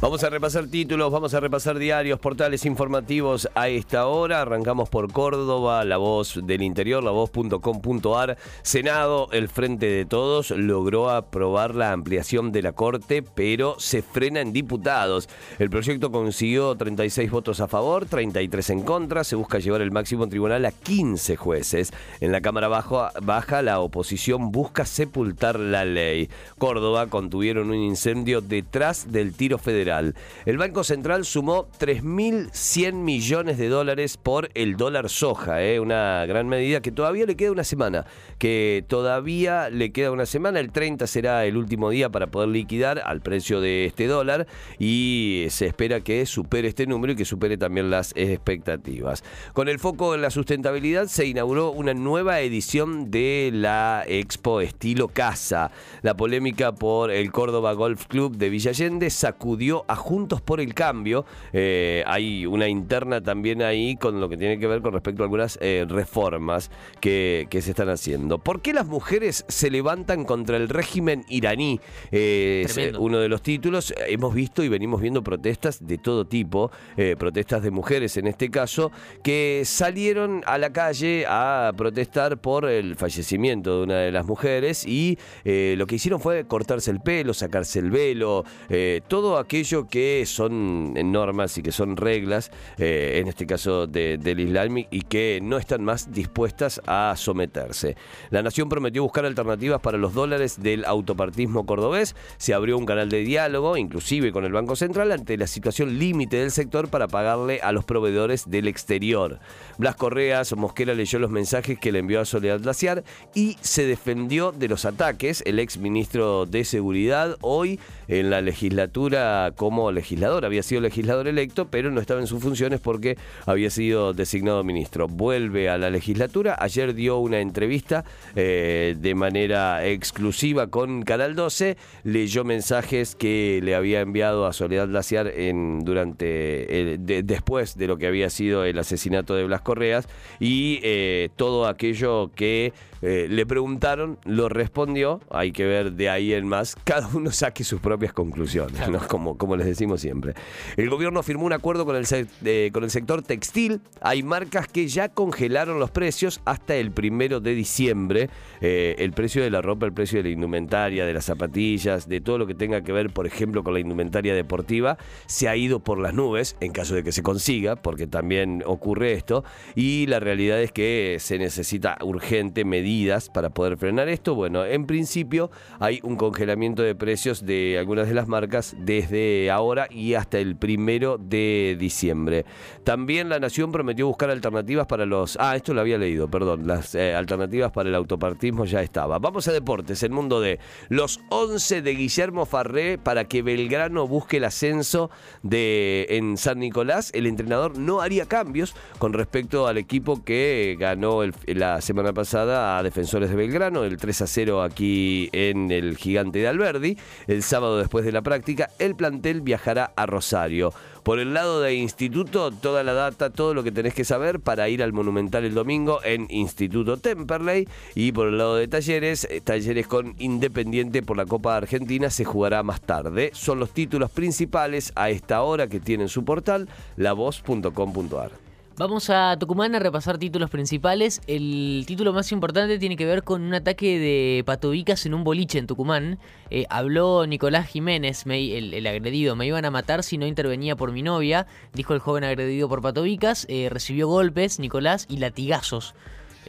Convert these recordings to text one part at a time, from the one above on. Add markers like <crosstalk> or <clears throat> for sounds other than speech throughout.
Vamos a repasar títulos, vamos a repasar diarios, portales informativos a esta hora. Arrancamos por Córdoba, la voz del interior, la voz.com.ar. Senado, el frente de todos, logró aprobar la ampliación de la Corte, pero se frena en diputados. El proyecto consiguió 36 votos a favor, 33 en contra. Se busca llevar el máximo tribunal a 15 jueces. En la Cámara Baja, la oposición busca sepultar la ley. Córdoba contuvieron un incendio detrás del tiro federal el Banco Central sumó 3.100 millones de dólares por el dólar soja, ¿eh? una gran medida que todavía le queda una semana, que todavía le queda una semana, el 30 será el último día para poder liquidar al precio de este dólar y se espera que supere este número y que supere también las expectativas. Con el foco en la sustentabilidad se inauguró una nueva edición de la Expo Estilo Casa. La polémica por el Córdoba Golf Club de Villa Allende a Juntos por el Cambio. Eh, hay una interna también ahí con lo que tiene que ver con respecto a algunas eh, reformas que, se están haciendo. ¿Por qué las mujeres se levantan contra el régimen iraní? Eh, es uno de los títulos. Hemos visto y venimos viendo protestas de todo tipo, protestas de mujeres en este caso, que salieron a la calle a protestar por el fallecimiento de una de las mujeres y lo que hicieron fue cortarse el pelo, sacarse el velo, todo aquello que son normas y que son reglas, eh, en este caso del Islam, y que no están más dispuestas a someterse. La Nación prometió buscar alternativas para los dólares del autopartismo cordobés. Se abrió un canal de diálogo, inclusive con el Banco Central, ante la situación límite del sector para pagarle a los proveedores del exterior. Blas Correas Mosquera leyó los mensajes que le envió a Soledad Glaciar y se defendió de los ataques. El ex ministro de Seguridad hoy en la legislatura como legislador. Había sido legislador electo, pero no estaba en sus funciones porque había sido designado ministro. Vuelve a la legislatura. Ayer dio una entrevista eh, de manera exclusiva con Canal 12. Leyó mensajes que le había enviado a Soledad Glaciar en, durante después de lo que había sido el asesinato de Blas Correas y eh, todo aquello que eh, le preguntaron, lo respondió, hay que ver de ahí en más, <laughs> cada uno saque sus propias conclusiones, como, como les decimos siempre. El gobierno firmó un acuerdo con el, con el sector textil, hay marcas que ya congelaron los precios hasta el primero de diciembre, eh, el precio de la ropa, el precio de la indumentaria, de las zapatillas, de todo lo que tenga que ver, por ejemplo, con la indumentaria deportiva, se ha ido por las nubes, en caso de que se consiga, porque también ocurre esto, y la realidad es que se necesita urgente medir para poder frenar esto? Bueno, en principio hay un congelamiento de precios de algunas de las marcas desde ahora y hasta el primero de diciembre. También la Nación prometió buscar alternativas para los... Ah, esto lo había leído, perdón. Las eh, alternativas para el autopartismo ya estaba. Vamos a deportes, el mundo de los 11 de Guillermo Farré para que Belgrano busque el ascenso de en San Nicolás. El entrenador no haría cambios con respecto al equipo que ganó la semana pasada Defensores de Belgrano, el 3 a 0 aquí en el Gigante de Alberdi. El sábado después de la práctica, el plantel viajará a Rosario. Por el lado de Instituto, toda la data, todo lo que tenés que saber para ir al Monumental el domingo en Instituto Temperley. Y por el lado de Talleres, eh, Talleres con Independiente por la Copa Argentina se jugará más tarde. Son los títulos principales a esta hora que tienen su portal, lavoz.com.ar. Vamos a Tucumán a repasar títulos principales. El título más importante tiene que ver con un ataque de patobicas en un boliche en Tucumán. Eh, habló Nicolás Jiménez, el, agredido. Me iban a matar si no intervenía por mi novia, dijo el joven agredido por patobicas. Eh, recibió golpes, Nicolás, y latigazos.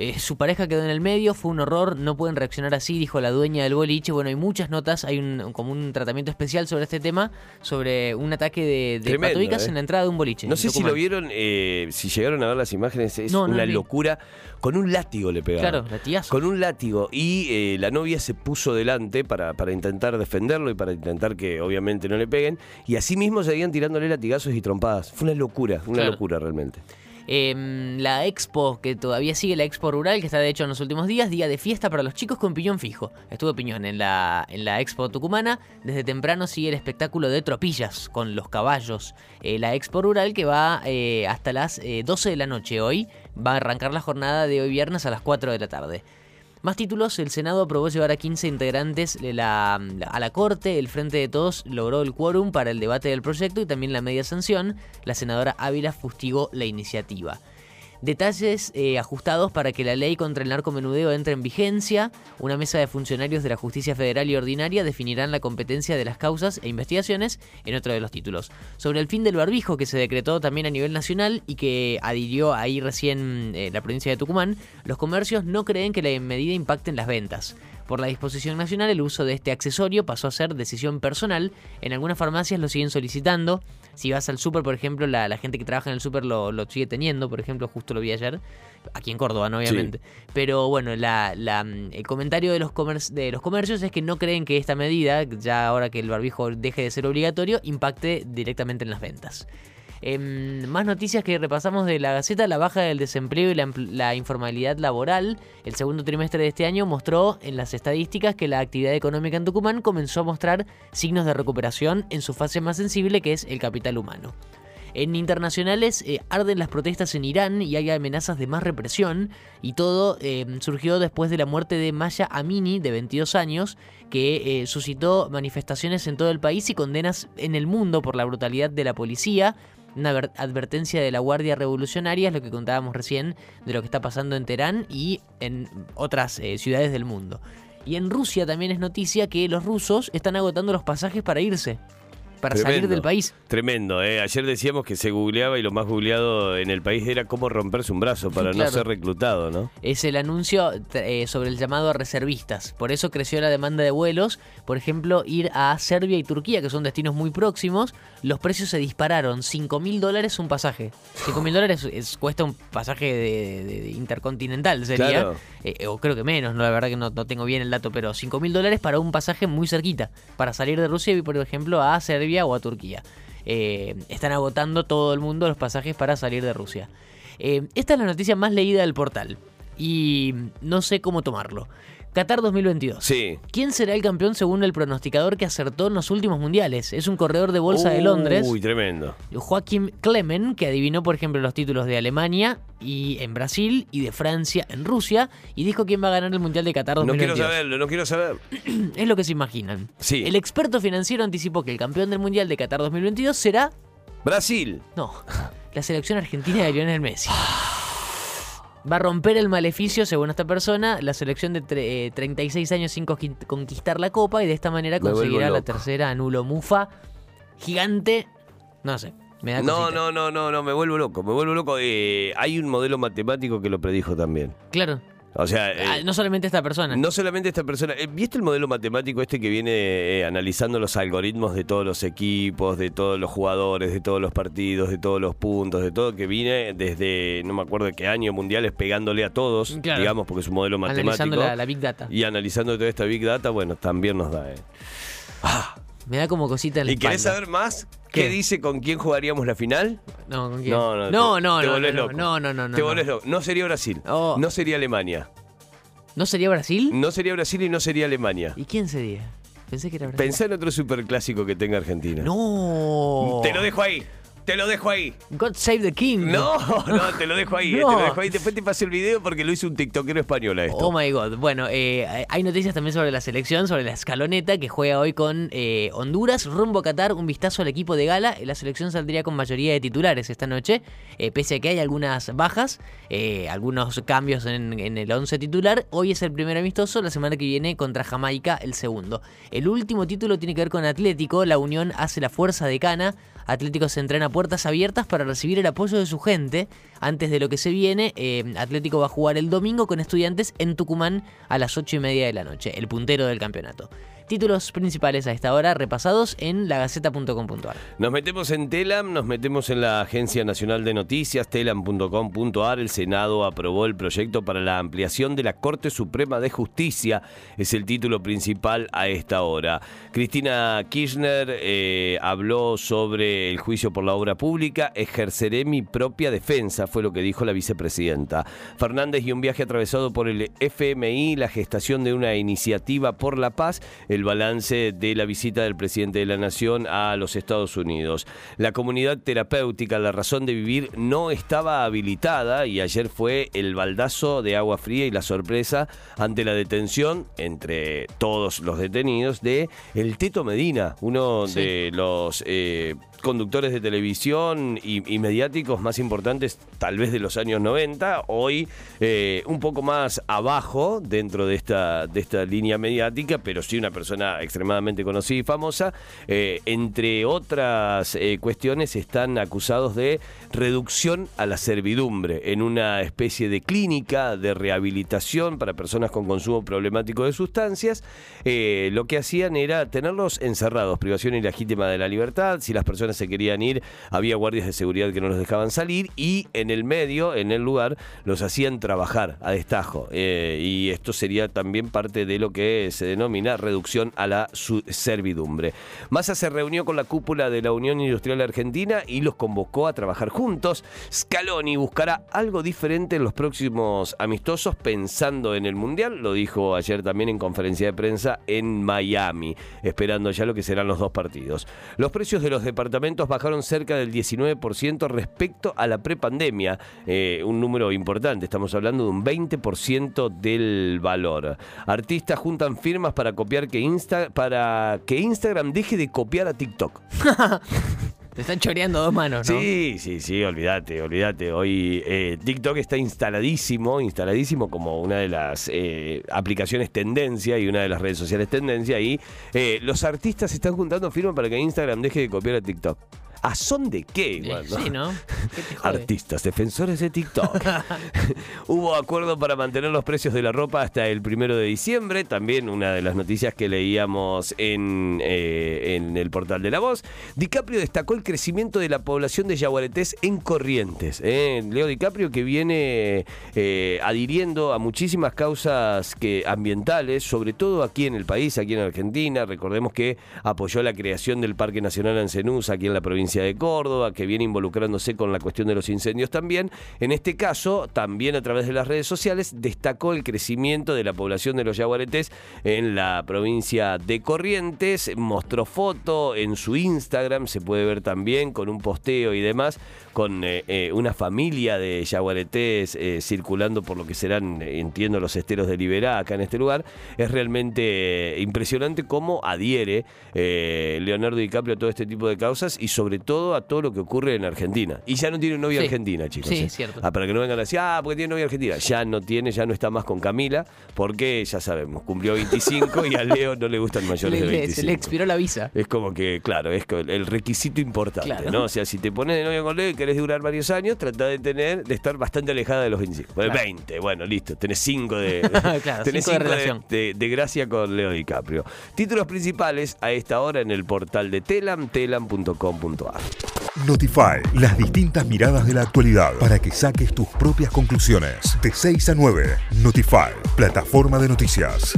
Eh, su pareja quedó en el medio, fue un horror, no pueden reaccionar así, dijo la dueña del boliche. Bueno, hay muchas notas, hay un, como un tratamiento especial sobre este tema, sobre un ataque de, de ¿eh? en la entrada de un boliche. No sé si lo vieron, eh, si llegaron a ver las imágenes, es una locura. Con un látigo le pegaron. Claro, latigazo. Con un látigo. Y la novia se puso delante para, para intentar defenderlo y para intentar que obviamente no le peguen. Y así mismo seguían tirándole latigazos y trompadas. Fue una locura, una locura realmente. Em, la expo, que todavía sigue la expo rural, que está de hecho en los últimos días, día de fiesta para los chicos con piñón fijo. Estuvo piñón en la, en la expo tucumana. Desde temprano sigue el espectáculo de tropillas con los caballos. Eh, la expo rural que va eh, hasta las 12 de la noche hoy. Va a arrancar la jornada de hoy viernes a las 4 de la tarde. Más títulos, el Senado aprobó llevar a 15 integrantes a la Corte, el Frente de Todos logró el quórum para el debate del proyecto y también la media sanción, la senadora Ávila fustigó la iniciativa. Detalles eh, ajustados para que la ley contra el narcomenudeo entre en vigencia. Una mesa de funcionarios de la Justicia Federal y Ordinaria definirán la competencia de las causas e investigaciones en otro de los títulos. Sobre el fin del barbijo que se decretó también a nivel nacional y que adhirió ahí recién eh, la provincia de Tucumán, los comercios no creen que la medida impacte en las ventas. Por la disposición nacional, el uso de este accesorio pasó a ser decisión personal. En algunas farmacias lo siguen solicitando. Si vas al súper, por ejemplo, la, gente que trabaja en el súper lo, sigue teniendo, por ejemplo, justo lo vi ayer, aquí en Córdoba, ¿no? obviamente. Pero bueno, el comentario de los, de los comercios es que no creen que esta medida, ya ahora que el barbijo deje de ser obligatorio, impacte directamente en las ventas. Em, más noticias que repasamos de la Gaceta, la baja del desempleo y la, informalidad laboral. El segundo trimestre de este año mostró en las estadísticas que la actividad económica en Tucumán comenzó a mostrar signos de recuperación en su fase más sensible que es el capital humano. En internacionales eh, arden las protestas en Irán y hay amenazas de más represión y todo em, surgió después de la muerte de Maya Amini de 22 años que eh, suscitó manifestaciones en todo el país y condenas en el mundo por la brutalidad de la policía una advertencia de la Guardia Revolucionaria, es lo que contábamos recién de lo que está pasando en Teherán y en otras eh, ciudades del mundo. Y en Rusia también es noticia que los rusos están agotando los pasajes para irse para salir del país. Tremendo, ¿eh? Ayer decíamos que se googleaba y lo más googleado en el país era cómo romperse un brazo para no ser reclutado, ¿no? Es el anuncio eh, sobre el llamado a reservistas. Por eso creció la demanda de vuelos. Por ejemplo, ir a Serbia y Turquía, que son destinos muy próximos, los precios se dispararon. 5 mil dólares un pasaje. 5 mil dólares cuesta un pasaje de, intercontinental, sería. Eh, o creo que menos, ¿no? la verdad que no, no tengo bien el dato, pero 5 mil dólares para un pasaje muy cerquita. Para salir de Rusia y, por ejemplo, a Serbia o a Turquía. Eh, están agotando todo el mundo los pasajes para salir de Rusia. Eh, esta es la noticia más leída del portal y no sé cómo tomarlo. Qatar 2022. Sí. ¿Quién será el campeón según el pronosticador que acertó en los últimos mundiales? Es un corredor de bolsa de Londres. Uy, tremendo. Joaquim Clemen, que adivinó, por ejemplo, los títulos de Alemania y en Brasil y de Francia en Rusia y dijo quién va a ganar el Mundial de Qatar 2022. No quiero saberlo, no quiero saber. <clears throat> es lo que se imaginan. Sí. El experto financiero anticipó que el campeón del Mundial de Qatar 2022 será Brasil. No, la selección argentina de Lionel Messi. <sighs> <clears throat> Va a romper el maleficio, según esta persona, la selección de 36 eh, años sin conquistar la copa y de esta manera conseguirá la tercera anulo mufa gigante. No sé. Me da no, no, no, no, no, me vuelvo loco, me vuelvo loco. Eh, hay un modelo matemático que lo predijo también. Claro. O sea, ah, eh, no solamente esta persona. No solamente esta persona. Eh, ¿Viste el modelo matemático este que viene eh, analizando los algoritmos de todos los equipos, de todos los jugadores, de todos los partidos, de todos los puntos, de todo que viene desde, no me acuerdo de qué año, mundiales, pegándole a todos, digamos, porque es un modelo matemático. Analizando la, Big Data. Y analizando toda esta Big Data, bueno, también nos da. Ah, me da como cosita en la ¿Y querés saber más? ¿Qué? dice con quién jugaríamos la final? No, ¿con quién? No, no, no, no, te no, volvés no, loco. no, no, no, Te volvés loco. No sería Brasil. Oh. No sería Alemania. ¿No sería Brasil? No sería Brasil y no sería Alemania. ¿Y quién sería? Pensé que era Brasil. Pensá en otro superclásico que tenga Argentina. No. Te lo dejo ahí. Te lo dejo ahí. God Save the King. No, no, te lo dejo ahí. Eh, te lo dejo ahí. Después te pasé el video porque lo hizo un tiktokero español a esto. Oh my god. Bueno, eh, hay noticias también sobre la selección, sobre la escaloneta que juega hoy con eh, Honduras, rumbo a Qatar. Un vistazo al equipo de gala. La selección saldría con mayoría de titulares esta noche, pese a que hay algunas bajas, algunos cambios en, en el 11 titular. Hoy es el primer amistoso, la semana que viene contra Jamaica el segundo. El último título tiene que ver con Atlético. La Unión hace la fuerza de Cana. Atlético se entrena a puertas abiertas para recibir el apoyo de su gente. Antes de lo que se viene, eh, Atlético va a jugar el domingo con estudiantes en Tucumán a las 8 y media de la noche, el puntero del campeonato. Títulos principales a esta hora repasados en lagaceta.com.ar. Nos metemos en Telam, nos metemos en la Agencia Nacional de Noticias, telam.com.ar. El Senado aprobó el proyecto para la ampliación de la Corte Suprema de Justicia. Es el título principal a esta hora. Cristina Kirchner eh, habló sobre el juicio por la obra pública. Ejerceré mi propia defensa, fue lo que dijo la vicepresidenta. Fernández y un viaje atravesado por el FMI, la gestación de una iniciativa por la paz, el balance de la visita del presidente de la Nación a los Estados Unidos. La comunidad terapéutica, la razón de vivir, no estaba habilitada y ayer fue el baldazo de agua fría y la sorpresa ante la detención, entre todos los detenidos, de el Teto Medina, uno de los eh, conductores de televisión y, mediáticos más importantes tal vez de los años 90, hoy eh, un poco más abajo dentro de esta, de esta línea mediática, pero sí una persona extremadamente conocida y famosa. Eh, entre otras eh, cuestiones están acusados de reducción a la servidumbre en una especie de clínica de rehabilitación para personas con consumo problemático de sustancias. lo que hacían era tenerlos encerrados, privación ilegítima de la libertad, si las personas se querían ir, había guardias de seguridad que no los dejaban salir y en el medio, en el lugar, los hacían trabajar a destajo. Eh, y esto sería también parte de lo que se denomina reducción a la servidumbre. Massa se reunió con la cúpula de la Unión Industrial Argentina y los convocó a trabajar juntos. Scaloni buscará algo diferente en los próximos amistosos pensando en el Mundial, lo dijo ayer también en conferencia de prensa en Miami, esperando ya lo que serán los dos partidos. Los precios de los departamentos bajaron cerca del 19% respecto a la prepandemia, eh, un número importante, estamos hablando de un 20% del valor. Artistas juntan firmas para copiar que Insta para que Instagram deje de copiar a TikTok. <laughs> Te están choreando dos manos, ¿no? Sí, sí, sí, olvídate, olvídate. Hoy eh, TikTok está instaladísimo, instaladísimo como una de las eh, aplicaciones tendencia y una de las redes sociales tendencia. Y eh, los artistas están juntando firmas para que Instagram deje de copiar a TikTok. ¿A son de qué? Sí, ¿no? <laughs> Artistas, defensores de TikTok. <laughs> Hubo acuerdo para mantener los precios de la ropa hasta el primero de diciembre. También una de las noticias que leíamos en, eh, en el portal de La Voz. DiCaprio destacó el crecimiento de la población de yaguaretés en Corrientes. ¿eh? Leo DiCaprio que viene eh, adhiriendo a muchísimas causas que, ambientales, sobre todo aquí en el país, aquí en Argentina. Recordemos que apoyó la creación del Parque Nacional Ancenús aquí en la provincia de Córdoba, que viene involucrándose con la cuestión de los incendios también. En este caso, también a través de las redes sociales, destacó el crecimiento de la población de los yaguaretés en la provincia de Corrientes. Mostró foto en su Instagram, se puede ver también con un posteo y demás, con eh, eh, una familia de yaguaretés eh, circulando por lo que serán, entiendo, los esteros de Liberá acá en este lugar. Es realmente impresionante cómo adhiere Leonardo DiCaprio a todo este tipo de causas y sobre todo a todo lo que ocurre en Argentina. Y ya no tiene novia argentina, chicos. Sí, ¿eh? cierto. Ah, para que no vengan a decir, ah, porque tiene novia argentina. Ya no tiene, ya no está más con Camila, porque ya sabemos, cumplió 25 y a Leo no le gustan mayores de 25. Se le expiró la visa. Es como que, claro, es el requisito importante, ¿no? O sea, si te pones de novia con Leo y querés durar varios años, trata de tener, de estar bastante alejada de los 25. 20, bueno, listo, tenés 5 de, <laughs> claro, tenés cinco de, relación. De, de, gracia con Leo DiCaprio. Títulos principales a esta hora en el portal de Telam, telam.com.ar. Notify, las distintas miradas de la actualidad para que saques tus propias conclusiones. De 6 a 9, Notify, plataforma de noticias.